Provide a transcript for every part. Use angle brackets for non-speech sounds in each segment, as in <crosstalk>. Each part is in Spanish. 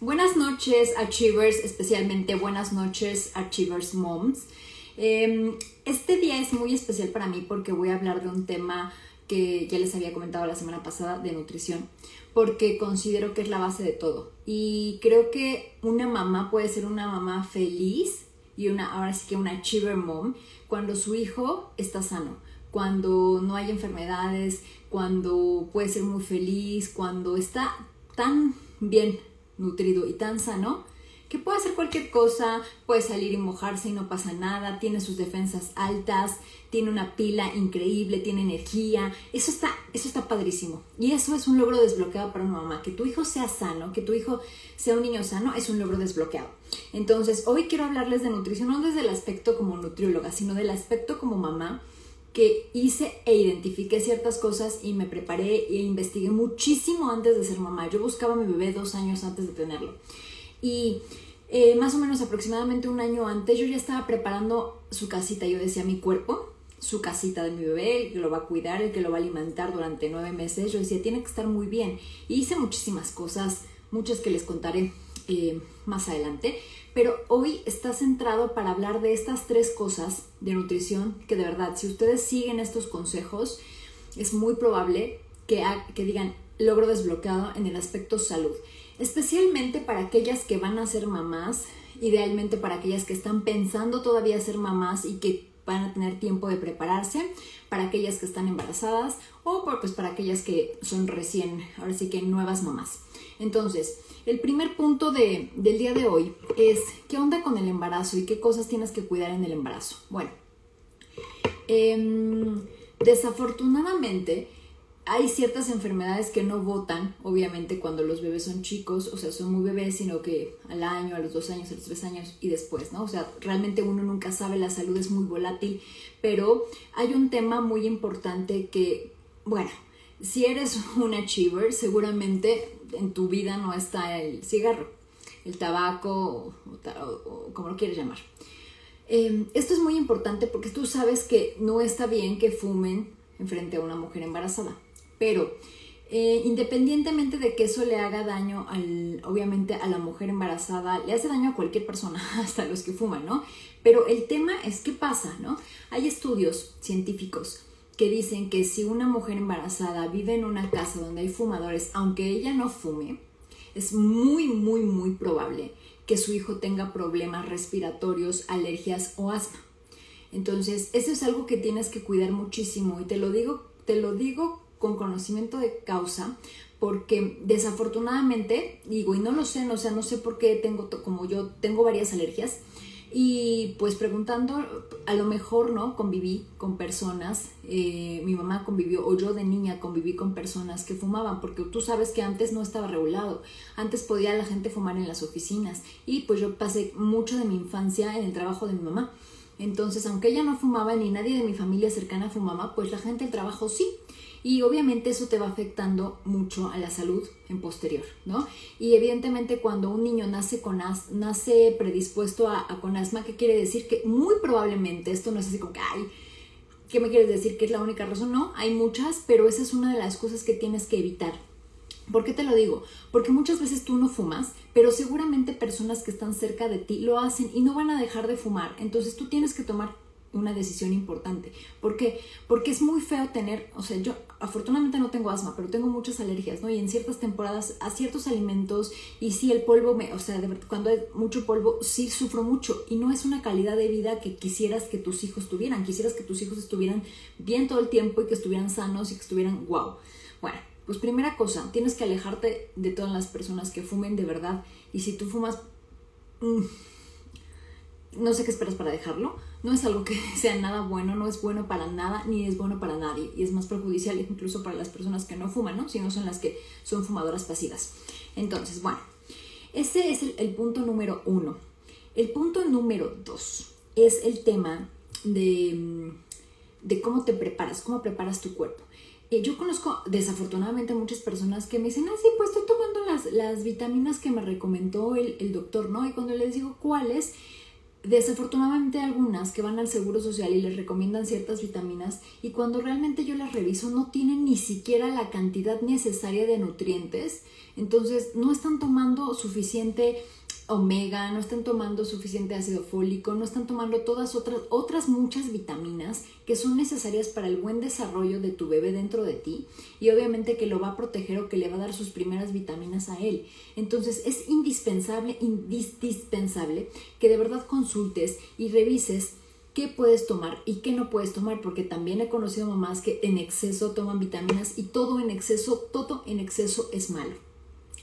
Buenas noches, Achievers, especialmente buenas noches, Achievers Moms. Em, este día es muy especial para mí porque voy a hablar de un tema que ya les había comentado la semana pasada de nutrición, porque considero que es la base de todo. Y creo que una mamá puede ser una mamá feliz y una, ahora sí que una achiever mom, cuando su hijo está sano, cuando no hay enfermedades, cuando puede ser muy feliz, cuando está tan bien nutrido y tan sano que puede hacer cualquier cosa, puede salir y mojarse y no pasa nada, tiene sus defensas altas, tiene una pila increíble, tiene energía, eso está, eso está padrísimo. Y eso es un logro desbloqueado para una mamá. Que tu hijo sea sano, que tu hijo sea un niño sano, es un logro desbloqueado. Entonces, hoy quiero hablarles de nutrición, no desde el aspecto como nutrióloga, sino del aspecto como mamá que hice e identifiqué ciertas cosas y me preparé e investigué muchísimo antes de ser mamá. Yo buscaba a mi bebé dos años antes de tenerlo. Y eh, más o menos aproximadamente un año antes yo ya estaba preparando su casita. Yo decía, mi cuerpo, su casita de mi bebé, el que lo va a cuidar, el que lo va a alimentar durante nueve meses. Yo decía, tiene que estar muy bien. Y hice muchísimas cosas, muchas que les contaré eh, más adelante. Pero hoy está centrado para hablar de estas tres cosas de nutrición que de verdad, si ustedes siguen estos consejos, es muy probable que, que digan logro desbloqueado en el aspecto salud. Especialmente para aquellas que van a ser mamás, idealmente para aquellas que están pensando todavía ser mamás y que van a tener tiempo de prepararse, para aquellas que están embarazadas o pues para aquellas que son recién, ahora sí que nuevas mamás. Entonces, el primer punto de, del día de hoy es qué onda con el embarazo y qué cosas tienes que cuidar en el embarazo. Bueno, em, desafortunadamente hay ciertas enfermedades que no votan, obviamente, cuando los bebés son chicos, o sea, son muy bebés, sino que al año, a los dos años, a los tres años y después, ¿no? O sea, realmente uno nunca sabe, la salud es muy volátil, pero hay un tema muy importante que, bueno, si eres un achiever, seguramente en tu vida no está el cigarro, el tabaco o, como lo quieres llamar. Em, esto es muy importante porque tú sabes que no está bien que fumen frente a una mujer embarazada, pero eh, independientemente de que eso le haga daño, obviamente, a la mujer embarazada, le hace daño a cualquier persona, <laughs> hasta los que fuman, ¿no? Pero el tema es qué pasa, ¿no? Hay estudios científicos que dicen que si una mujer embarazada vive en una casa donde hay fumadores, aunque ella no fume, es muy, muy, muy probable que su hijo tenga problemas respiratorios, alergias o asma. Entonces, eso es algo que tienes que cuidar muchísimo y te lo digo, te lo digo con conocimiento de causa, porque desafortunadamente, digo, y no lo sé, no, o sea, no sé por qué tengo, como yo tengo varias alergias, y pues preguntando, a lo mejor, ¿no? Conviví con personas, eh, mi mamá convivió, o yo de niña conviví con personas que fumaban, porque tú sabes que antes no estaba regulado, antes podía la gente fumar en las oficinas, y pues yo pasé mucho de mi infancia en el trabajo de mi mamá. Entonces, aunque ella no fumaba ni nadie de mi familia cercana fumaba, pues la gente del trabajo sí y obviamente eso te va afectando mucho a la salud en posterior, ¿no? Y evidentemente cuando un niño nace con as, nace predispuesto a, con asma, ¿qué quiere decir? Que muy probablemente, esto no es así como que, ay, ¿qué me quieres decir? que es la única razón? No, hay muchas, pero esa es una de las cosas que tienes que evitar. ¿Por qué te lo digo? Porque muchas veces tú no fumas, pero seguramente personas que están cerca de ti lo hacen y no van a dejar de fumar. Entonces tú tienes que tomar una decisión importante. ¿Por qué? Porque es muy feo tener, o sea, yo afortunadamente no tengo asma, pero tengo muchas alergias, ¿no? Y en ciertas temporadas a ciertos alimentos y si el polvo me, o sea, cuando hay mucho polvo, sí sufro mucho y no es una calidad de vida que quisieras que tus hijos tuvieran, quisieras que tus hijos estuvieran bien todo el tiempo y que estuvieran sanos y que estuvieran wow. Bueno, pues primera cosa, tienes que alejarte de todas las personas que fumen de verdad y si tú fumas... Mm, no sé qué esperas para dejarlo. No es algo que <laughs> sea nada bueno, no es bueno para nada, ni es bueno para nadie. Y es más perjudicial incluso para las personas que no fuman, ¿no? Si no son las que son fumadoras pasivas. Entonces, bueno, ese es el, punto número uno. El punto número dos es el tema de, de cómo te preparas, cómo preparas tu cuerpo. Eh, yo conozco desafortunadamente muchas personas que me dicen, ah, sí, pues estoy tomando las, las vitaminas que me recomendó el, el doctor, ¿no? Y cuando les digo cuáles, desafortunadamente algunas que van al Seguro Social y les recomiendan ciertas vitaminas y cuando realmente yo las reviso no tienen ni siquiera la cantidad necesaria de nutrientes, entonces no están tomando suficiente omega, no están tomando suficiente ácido fólico, no están tomando todas otras, otras muchas vitaminas que son necesarias para el buen desarrollo de tu bebé dentro de ti y obviamente que lo va a proteger o que le va a dar sus primeras vitaminas a él. Entonces es indispensable, indispensable que de verdad consultes y revises qué puedes tomar y qué no puedes tomar, porque también he conocido mamás que en exceso toman vitaminas y todo en exceso, todo en exceso es malo.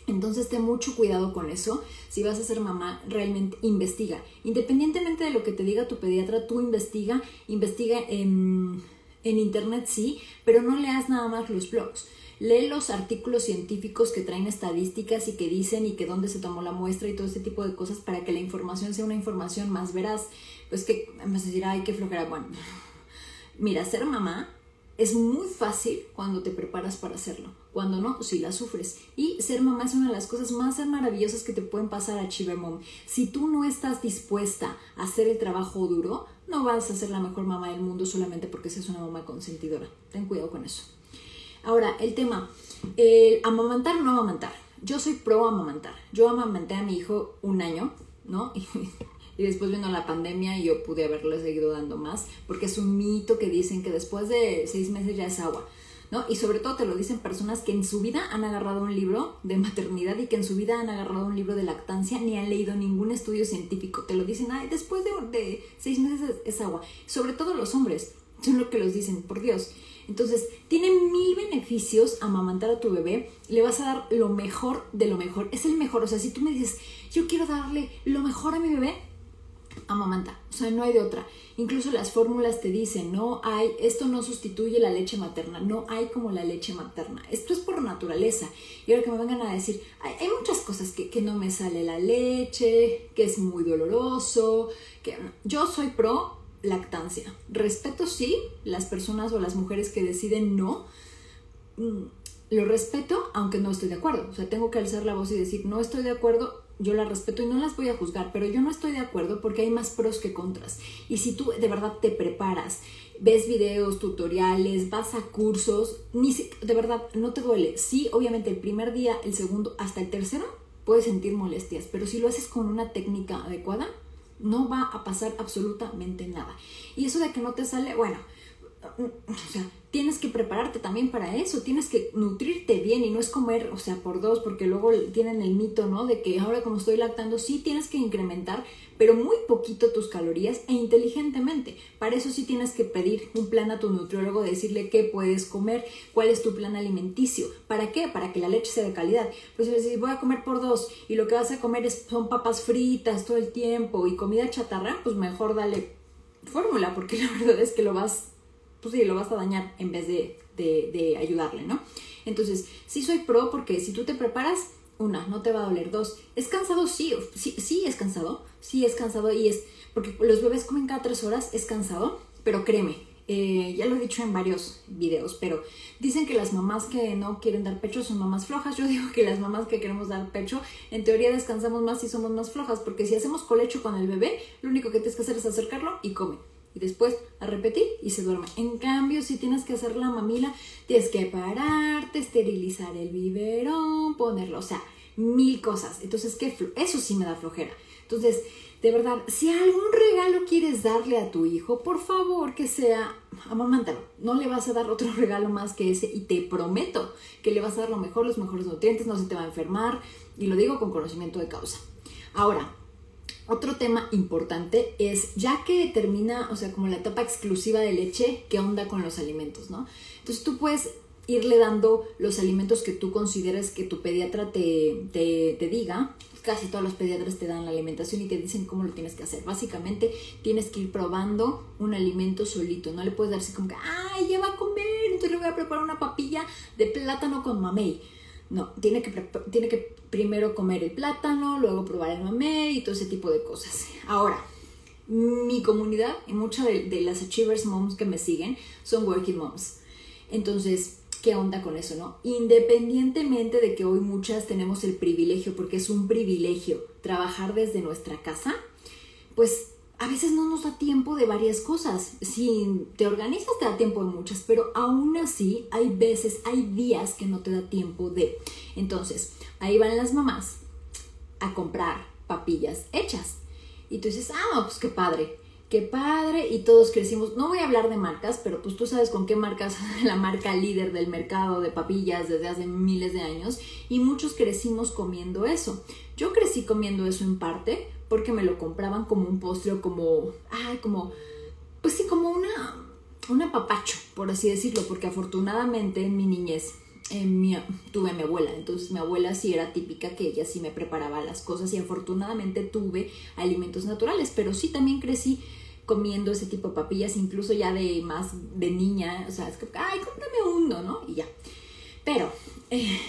Entonces ten mucho cuidado con eso. Si vas a ser mamá, realmente investiga. Independientemente de lo que te diga tu pediatra, tú investiga, investiga en, en internet, sí, pero no leas nada más los blogs. Lee los artículos científicos que traen estadísticas y que dicen y que dónde se tomó la muestra y todo este tipo de cosas para que la información sea una información más veraz. Pues que me vas a decir, ay, qué flojera. Bueno, <laughs> mira, ser mamá es muy fácil cuando te preparas para hacerlo. Cuando no, si la sufres. Y ser mamá es una de las cosas más maravillosas que te pueden pasar a Chiva Mom. Si tú no estás dispuesta a hacer el trabajo duro, no vas a ser la mejor mamá del mundo solamente porque seas una mamá consentidora. Ten cuidado con eso. Ahora, el tema, el amamantar o no amamantar. Yo soy pro amamantar. Yo amamanté a mi hijo un año, ¿no? <laughs> y después vino la pandemia y yo pude haberle seguido dando más, porque es un mito que dicen que después de seis meses ya es agua. ¿No? Y sobre todo te lo dicen personas que en su vida han agarrado un libro de maternidad y que en su vida han agarrado un libro de lactancia ni han leído ningún estudio científico. Te lo dicen, ay, después de, seis meses es agua. Sobre todo los hombres son lo que los dicen, por Dios. Entonces, tiene mil beneficios amamantar a tu bebé, le vas a dar lo mejor de lo mejor. Es el mejor, o sea, si tú me dices, yo quiero darle lo mejor a mi bebé, amamanta, o sea, no hay de otra. Incluso las fórmulas te dicen, no hay, esto no sustituye la leche materna, no hay como la leche materna. Esto es por naturaleza. Y ahora que me vengan a decir, hay, muchas cosas que, que, no me sale la leche, que es muy doloroso, que yo soy pro lactancia. Respeto sí las personas o las mujeres que deciden no. Mm, lo respeto, aunque no estoy de acuerdo. O sea, tengo que alzar la voz y decir, no estoy de acuerdo, yo la respeto y no las voy a juzgar, pero yo no estoy de acuerdo porque hay más pros que contras. Y si tú de verdad te preparas, ves videos, tutoriales, vas a cursos, ni de verdad no te duele. Sí, obviamente el primer día, el segundo, hasta el tercero puedes sentir molestias, pero si lo haces con una técnica adecuada, no va a pasar absolutamente nada. Y eso de que no te sale, bueno, o sea, tienes que prepararte también para eso, tienes que nutrirte bien y no es comer, o sea, por dos, porque luego tienen el mito, ¿no? De que ahora como estoy lactando, sí tienes que incrementar, pero muy poquito tus calorías e inteligentemente. Para eso sí tienes que pedir un plan a tu nutriólogo, decirle qué puedes comer, cuál es tu plan alimenticio. ¿Para qué? Para que la leche sea de calidad. Pues si voy a comer por dos y lo que vas a comer es, son papas fritas todo el tiempo y comida chatarra, pues mejor dale fórmula, porque <laughs> la verdad es que lo vas pues lo vas a dañar en vez de, de, ayudarle, ¿no? Entonces, sí soy pro porque si tú te preparas, una, no te va a doler. Dos, ¿es cansado? Sí, sí, sí es cansado. Sí es cansado y es, porque los bebés comen cada tres horas, es cansado, pero créeme, eh, ya lo he dicho en varios videos, pero dicen que las mamás que no quieren dar pecho son mamás flojas. Yo <laughs> digo que las mamás que queremos dar pecho, en teoría descansamos más y somos más flojas, porque si hacemos colecho con el bebé, lo único que tienes que hacer es acercarlo y come y después a repetir y se duerme. En cambio, si tienes que hacer la mamila, tienes que pararte, esterilizar el biberón, ponerlo, o sea, mil cosas. Entonces, ¿qué eso sí me da flojera. Entonces, de verdad, si algún regalo quieres darle a tu hijo, por favor que sea amamántalo. No le vas a dar otro <laughs> regalo más que ese y te prometo que le vas a dar lo mejor, los mejores nutrientes, no se te va a enfermar y lo digo con conocimiento de causa. Ahora, otro tema importante es, ya que termina, o sea, como la etapa exclusiva de leche, ¿qué onda con los alimentos, no? Entonces tú puedes irle dando los alimentos que tú consideres que tu pediatra te, te, diga. Casi todos los pediatras te dan la alimentación y te dicen cómo lo tienes que hacer. Básicamente tienes que ir probando un alimento solito. No le puedes dar así como que, ay, ya va a comer, entonces le voy a preparar una papilla de plátano con mamey no, tiene que, tiene que primero comer el plátano, luego probar el mamé y todo ese tipo de cosas. Ahora, mi comunidad y muchas de, las Achievers Moms que me siguen son Working Moms. Entonces, ¿qué onda con eso, no? Independientemente de que hoy muchas tenemos el privilegio, porque es un privilegio trabajar desde nuestra casa, pues a veces no nos da tiempo de varias cosas. Si te organizas te da tiempo de muchas, pero aún así hay veces, hay días que no te da tiempo de. Entonces, ahí van las mamás a comprar papillas hechas. Y tú dices, ah, pues qué padre, qué padre. Y todos crecimos, no voy a hablar de marcas, pero pues tú sabes con qué marcas, <laughs> la marca líder del mercado de papillas desde hace miles de años. Y muchos crecimos comiendo eso. Yo crecí comiendo eso en parte porque me lo compraban como un postre o como, ay, como, pues sí, como una, un apapacho, por así decirlo, porque afortunadamente en mi niñez mi, tuve a mi abuela, entonces mi abuela sí era típica que ella sí me preparaba las cosas y afortunadamente tuve alimentos naturales, pero sí también crecí comiendo ese tipo de papillas, incluso ya de más de niña, o sea, es que, ay, cómprame uno, ¿no? Y ya. Pero, eh,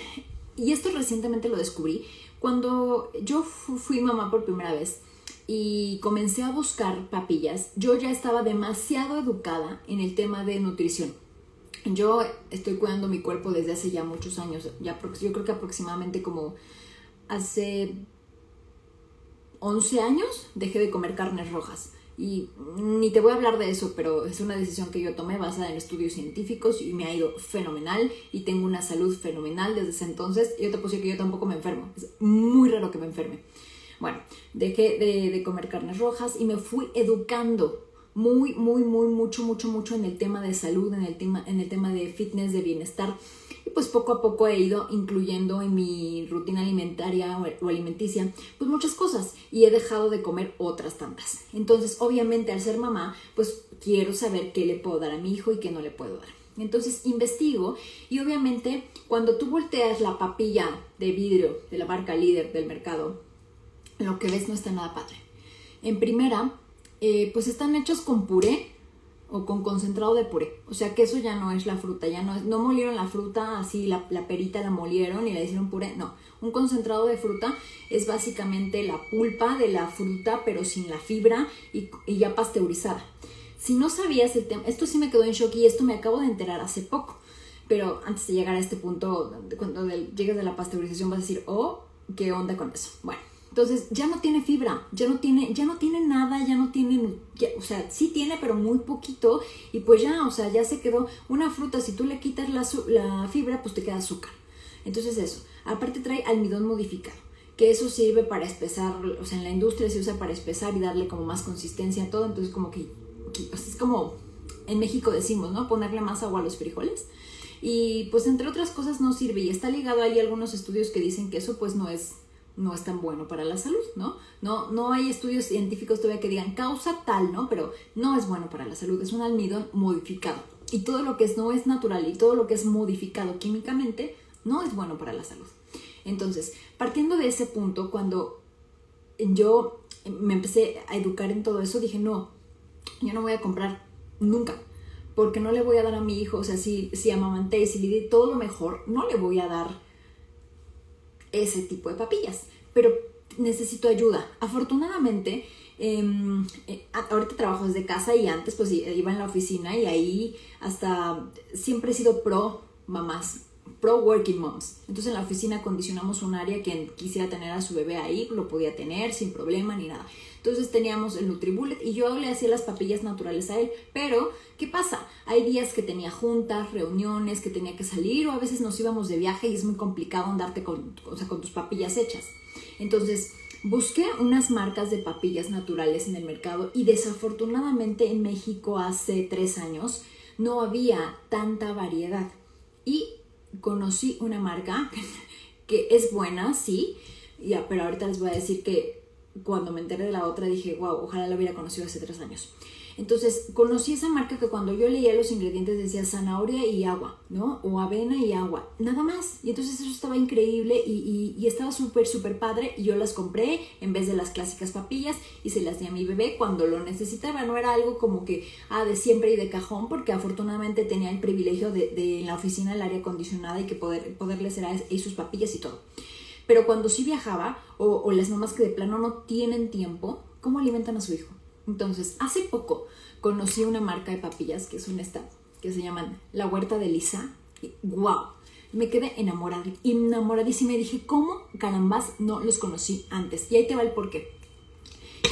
y esto recientemente lo descubrí, cuando yo fui mamá por primera vez y comencé a buscar papillas, yo ya estaba demasiado educada en el tema de nutrición. Yo estoy cuidando mi cuerpo desde hace ya muchos años, ya yo creo que aproximadamente como hace 11 años dejé de comer carnes rojas. Y ni te voy a hablar de eso, pero es una decisión que yo tomé basada en estudios científicos y me ha ido fenomenal y tengo una salud fenomenal desde ese entonces. Yo te puse que yo tampoco me enfermo. Es muy raro que me enferme. Bueno, dejé de, de comer carnes rojas y me fui educando muy, muy, muy, mucho, mucho, mucho en el tema de salud, en el tema, en el tema de fitness, de bienestar pues poco a poco he ido incluyendo en mi rutina alimentaria o alimenticia pues muchas cosas y he dejado de comer otras tantas. Entonces, obviamente al ser mamá, pues quiero saber qué le puedo dar a mi hijo y qué no le puedo dar. Entonces investigo y obviamente cuando tú volteas la papilla de vidrio de la marca líder del mercado, lo que ves no está nada padre. En primera, eh, pues están hechos con puré o con concentrado de puré. O sea que eso ya no es la fruta, ya no es, no molieron la fruta así, la, perita la molieron y la hicieron puré. No, un concentrado de fruta es básicamente la pulpa de la fruta, pero sin la fibra y, ya pasteurizada. Si no sabías el tema, esto sí me quedó en shock y esto me acabo de enterar hace poco. Pero antes de llegar a este punto, cuando llegues de la pasteurización vas a decir, oh, ¿qué onda con eso? Bueno, entonces ya no tiene fibra, ya no tiene, ya no tiene nada, ya no tiene, o sea, sí tiene, pero muy poquito. Y pues ya, o sea, ya se quedó una fruta, si tú le quitas la, la fibra, pues te queda azúcar. Entonces eso, aparte trae almidón modificado, que eso sirve para espesar, o sea, en la industria se usa para espesar y darle como más consistencia a todo. Entonces como que, es como en México decimos, ¿no? Ponerle más agua a los frijoles. Y pues entre otras cosas no sirve y está ligado ahí algunos estudios que dicen que eso pues no es no es tan bueno para la salud, ¿no? No, no hay estudios científicos todavía que digan causa tal, ¿no? Pero no es bueno para la salud, es un almidón modificado. Y todo lo que es, no es natural y todo lo que es modificado químicamente no es bueno para la salud. Entonces, partiendo de ese punto, cuando yo me empecé a educar en todo eso, dije, no, yo no voy a comprar nunca, porque no le voy a dar a mi hijo, o sea, si, si amamanté y si le di todo lo mejor, no le voy a dar ese tipo de papillas, pero necesito ayuda. Afortunadamente, em, eh, ahorita trabajo desde casa y antes pues iba en la oficina y ahí hasta siempre he sido pro mamás, pro working moms. Entonces en la oficina condicionamos un área que quisiera tener a su bebé ahí, lo podía tener sin problema ni nada. Entonces teníamos el NutriBullet y yo le hacía las papillas naturales a él. Pero, ¿qué pasa? Hay días que tenía juntas, reuniones, que tenía que salir o a veces nos íbamos de viaje y es muy complicado andarte con, con tus papillas hechas. Entonces, busqué unas marcas de papillas naturales en el mercado y desafortunadamente en México hace tres años no había tanta variedad. Y conocí una marca <laughs> que es buena, sí, ya, pero ahorita les voy a decir que cuando me enteré de la otra dije, wow, ojalá la hubiera conocido hace tres años. Entonces, conocí esa marca que cuando yo leía los ingredientes decía zanahoria y agua, ¿no? O avena y agua, nada más. Y entonces eso estaba increíble y, y, estaba súper, súper padre. Y yo las compré en vez de las clásicas papillas y se las di a mi bebé cuando lo necesitaba. No era algo como que, ah, de siempre y de cajón, porque afortunadamente tenía el privilegio de, de en la oficina el área acondicionada y que poder, poderle hacer a sus papillas y todo. Pero cuando sí viajaba, o, las mamás que de plano no tienen tiempo, ¿cómo alimentan a su hijo? Entonces, hace poco conocí una marca de papillas que es un estado, que se llaman La Huerta de Lisa. Y, ¡Wow! Me quedé enamorada, enamoradísima y dije, ¿cómo carambas no los conocí antes? Y ahí te va el porqué.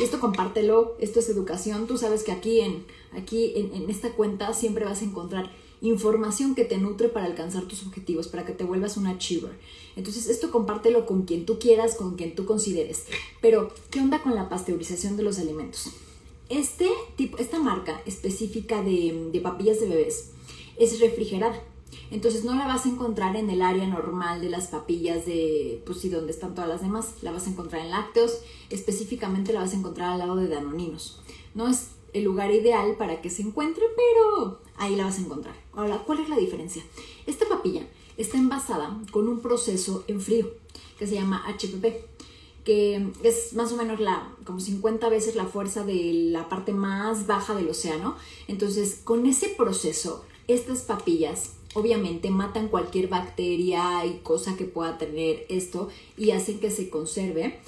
esto compártelo, esto es educación. Tú sabes que aquí en, aquí en, esta cuenta siempre vas a encontrar información que te nutre para alcanzar tus objetivos, para que te vuelvas un achiever. Entonces, esto compártelo con quien tú quieras, con quien tú consideres. Pero, ¿qué onda con la pasteurización de los alimentos? Este tipo, esta marca específica de, papillas de bebés es refrigerada. Entonces no la vas a encontrar en el área normal de las papillas de, pues sí, donde están todas las demás. La vas a encontrar en lácteos, específicamente la vas a encontrar al lado de danoninos. No es el lugar ideal para que se encuentre, pero ahí la vas a encontrar. Ahora, ¿cuál es la diferencia? Esta papilla está envasada con un proceso en frío que se llama HPP, que es más o menos la, como 50 veces la fuerza de la parte más baja del océano. Entonces, con ese proceso, estas papillas obviamente matan cualquier bacteria y cosa que pueda tener esto y hacen que se conserve,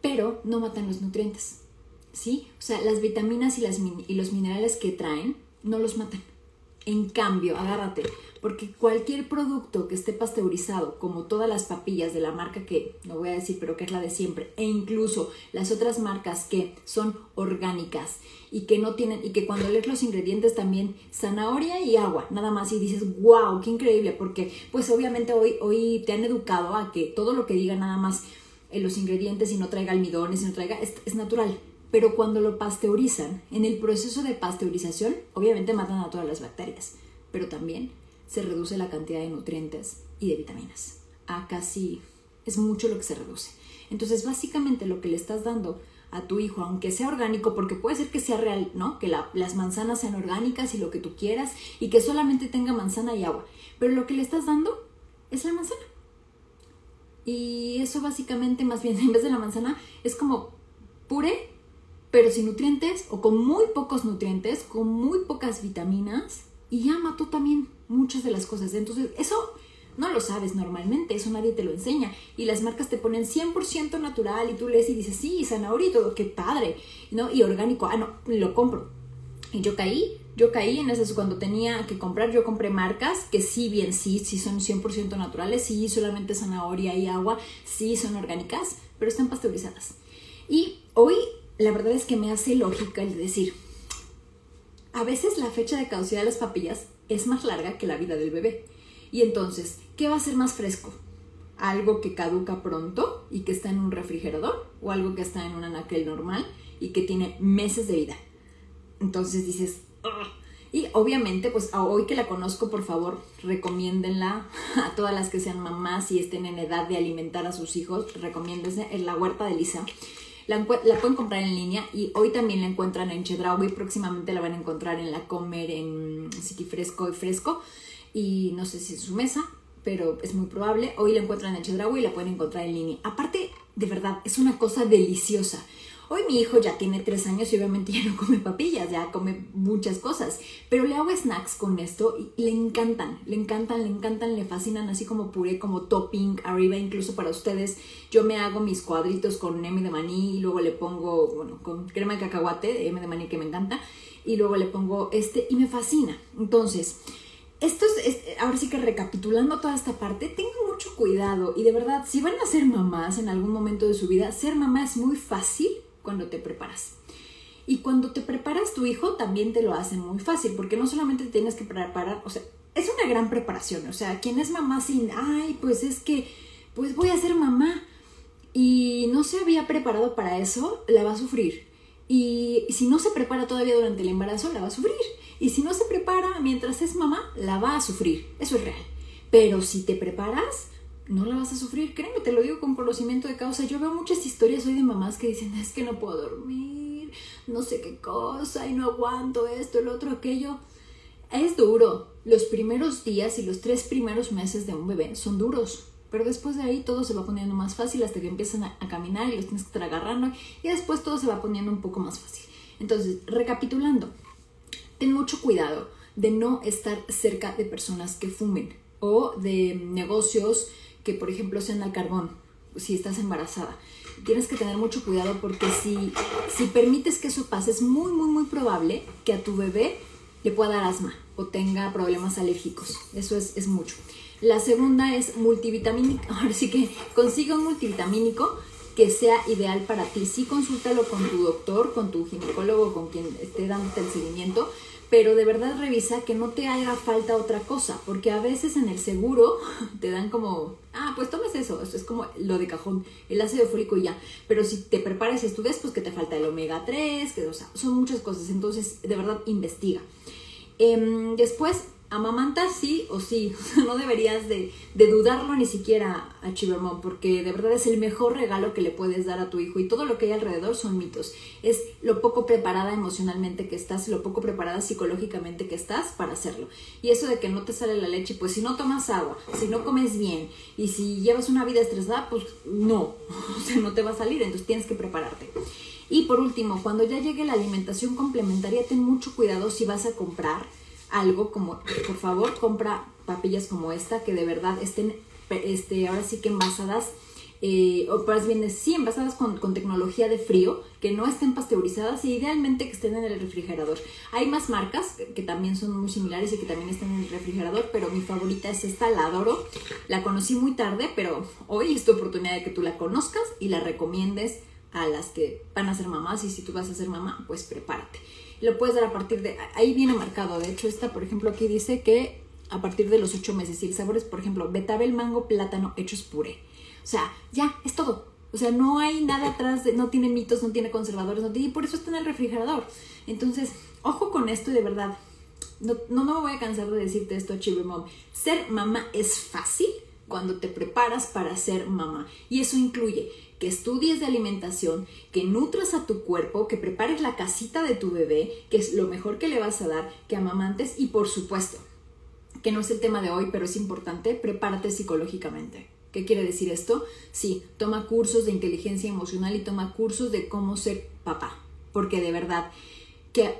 pero no matan los nutrientes. ¿Sí? O sea, las vitaminas y, las, y los minerales que traen no los matan. En cambio, agárrate, porque cualquier producto que esté pasteurizado, como todas las papillas de la marca que no voy a decir, pero que es la de siempre, e incluso las otras marcas que son orgánicas y que no tienen, y que cuando lees los ingredientes también zanahoria y agua, nada más, y dices, wow, qué increíble, porque pues obviamente hoy, hoy te han educado a que todo lo que diga nada más en los ingredientes y no traiga almidones y no traiga, es, es natural. Pero cuando lo pasteurizan, en el proceso de pasteurización, obviamente matan a todas las bacterias, pero también se reduce la cantidad de nutrientes y de vitaminas. A casi es mucho lo que se reduce. Entonces, básicamente lo que le estás dando a tu hijo, aunque sea orgánico, porque puede ser que sea real, ¿no? Que las manzanas sean orgánicas y lo que tú quieras y que solamente tenga manzana y agua. Pero lo que le estás dando es la manzana. Y eso básicamente, más bien, <laughs> en vez de la manzana, es como puré, pero sin nutrientes o con muy pocos nutrientes, con muy pocas vitaminas y ya mató también muchas de las cosas. Entonces, eso no lo sabes normalmente, eso nadie te lo enseña. Y las marcas te ponen 100% natural y tú lees y dices, sí, zanahoria y todo, qué padre, ¿no? Y orgánico, ah, no, lo compro. Y yo caí, yo caí en eso cuando tenía que comprar, yo compré marcas que sí, bien, sí, sí son 100% naturales, sí, solamente zanahoria y agua, sí son orgánicas, pero están pasteurizadas. Y hoy la verdad es que me hace lógica el decir, a veces la fecha de caducidad de las papillas es más larga que la vida del bebé. Y entonces, ¿qué va a ser más fresco? ¿Algo que caduca pronto y que está en un refrigerador? ¿O algo que está en un anaquel normal y que tiene meses de vida? Entonces dices, y obviamente, pues hoy que la conozco, por favor, recomiéndenla a todas las que sean mamás y estén en edad de alimentar a sus hijos. Recomiéndense en la huerta de Lisa. La, pueden comprar en línea y hoy también la encuentran en Chedraui. Próximamente la van a encontrar en la Comer, en City Fresco y Fresco. Y no sé si es su mesa, pero es muy probable. Hoy la encuentran en Chedraui y la pueden encontrar en línea. Aparte, de verdad, es una cosa deliciosa. Hoy mi hijo ya tiene tres años y obviamente ya no come papillas, ya come muchas cosas, pero le hago snacks con esto y le encantan, le encantan, le encantan, le fascinan, así como puré, como topping arriba, incluso para ustedes. Yo me hago mis cuadritos con M de maní y luego le pongo, bueno, con crema de cacahuate, M de maní que me encanta, y luego le pongo este y me fascina. Entonces, esto es, ahora sí que recapitulando toda esta parte, tengan mucho cuidado y de verdad, si van a ser mamás en algún momento de su vida, ser mamá es muy fácil cuando te preparas. Y cuando te preparas tu hijo también te lo hace muy fácil, porque no solamente te tienes que preparar, o sea, es una gran preparación, o sea, quien es mamá sin, ay, pues es que, pues voy a ser mamá y no se había preparado para eso, la va a sufrir. Y si no se prepara todavía durante el embarazo, la va a sufrir. Y si no se prepara mientras es mamá, la va a sufrir. Eso es real. Pero si te preparas, no la vas a sufrir, créeme, te lo digo con conocimiento de causa. Yo veo muchas historias hoy de mamás que dicen, es que no puedo dormir, no sé qué cosa, y no aguanto esto, el otro, aquello. Es duro. Los primeros días y los tres primeros meses de un bebé son duros. Pero después de ahí todo se va poniendo más fácil hasta que empiezan a, caminar y los tienes que estar agarrando. Y después todo se va poniendo un poco más fácil. Entonces, recapitulando, ten mucho cuidado de no estar cerca de personas que fumen o de negocios que, por ejemplo, sean al carbón, si estás embarazada. Tienes que tener mucho cuidado porque si, si permites que eso pase, es muy, muy, muy probable que a tu bebé le pueda dar asma o tenga problemas alérgicos. Eso es, es mucho. La segunda es multivitamínico. <laughs> Ahora sí que consiga un multivitamínico que sea ideal para ti. Sí, consúltalo con tu doctor, con tu ginecólogo, con quien esté dándote el seguimiento, pero de verdad revisa que no te haga falta otra cosa, porque a veces en el seguro <laughs> te dan como, ah, pues tomes eso, esto es como lo de cajón, el ácido fólico y ya, pero si te preparas y estudias, pues que te falta el omega 3, que o sea, son muchas cosas, entonces de verdad investiga. Em, después, amamanta sí o sí, <laughs> no deberías de, dudarlo ni siquiera a Chivermont, porque de verdad es el mejor regalo que le puedes dar a tu hijo y todo lo que hay alrededor son mitos. Es lo poco preparada emocionalmente que estás, lo poco preparada psicológicamente que estás para hacerlo. Y eso de que no te sale la leche, pues si no tomas agua, si no comes bien y si llevas una vida estresada, pues no, <laughs> o sea, no te va a salir, entonces tienes que prepararte. Y por último, cuando ya llegue la alimentación complementaria, ten mucho cuidado si vas a comprar algo como, por favor, compra papillas como esta que de verdad estén, este, ahora sí que envasadas, eh, o más bien sí, envasadas con, con, tecnología de frío, que no estén pasteurizadas y idealmente que estén en el refrigerador. Hay más marcas que, también son muy similares y que también están en el refrigerador, pero mi favorita es esta, la adoro. La conocí muy tarde, pero hoy es tu oportunidad de que tú la conozcas y la recomiendes a las que van a ser mamás y si tú vas a ser mamá, pues prepárate lo puedes dar a partir de, ahí viene marcado, de hecho esta, por ejemplo, aquí dice que a partir de los ocho meses y el sabor es, por ejemplo, betabel, mango, plátano, hechos puré. O sea, ya, es todo. O sea, no hay nada atrás, de, no tiene mitos, no tiene conservadores, no tiene, y por eso está en el refrigerador. Entonces, ojo con esto y de verdad, no, no, me voy a cansar de decirte esto, Chibi Mom. Ser mamá es fácil cuando te preparas para ser mamá. Y eso incluye que estudies de alimentación, que nutras a tu cuerpo, que prepares la casita de tu bebé, que es lo mejor que le vas a dar, que amamantes y por supuesto, que no es el tema de hoy, pero es importante, prepárate psicológicamente. ¿Qué quiere decir esto? Sí, toma cursos de inteligencia emocional y toma cursos de cómo ser papá, porque de verdad que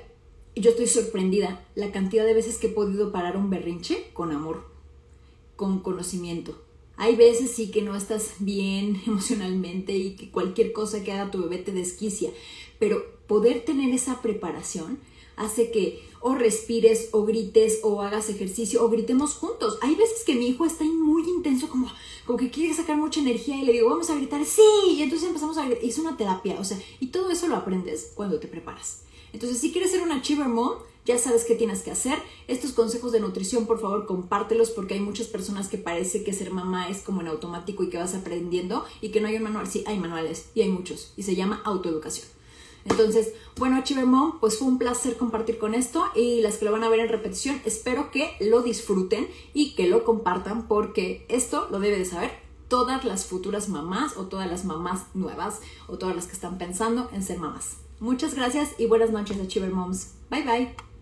yo estoy sorprendida la cantidad de veces que he podido parar un berrinche con amor, con conocimiento, hay veces sí que no estás bien <laughs> emocionalmente y que cualquier cosa que haga tu bebé te desquicia, pero poder tener esa preparación hace que o respires o grites o hagas ejercicio o gritemos juntos. Hay veces que mi hijo está muy intenso, como, como que quiere sacar mucha energía y le digo, vamos a gritar, sí, y entonces empezamos a gritar. Es una terapia, o sea, y todo eso lo aprendes cuando te preparas. Entonces, si quieres ser una Chiver Mom, ya sabes qué tienes que hacer. Estos consejos de nutrición, por favor, compártelos porque hay muchas personas que parece que ser mamá es como en automático y que vas aprendiendo y que no hay un manual. Sí, hay manuales y hay muchos y se llama autoeducación. Entonces, bueno, Mom, pues fue un placer compartir con esto y las que lo van a ver en repetición, espero que lo disfruten y que lo compartan porque esto lo debe de saber todas las futuras mamás o todas las mamás nuevas o todas las que están pensando en ser mamás. Muchas gracias y buenas noches, Achiever Moms. Bye bye.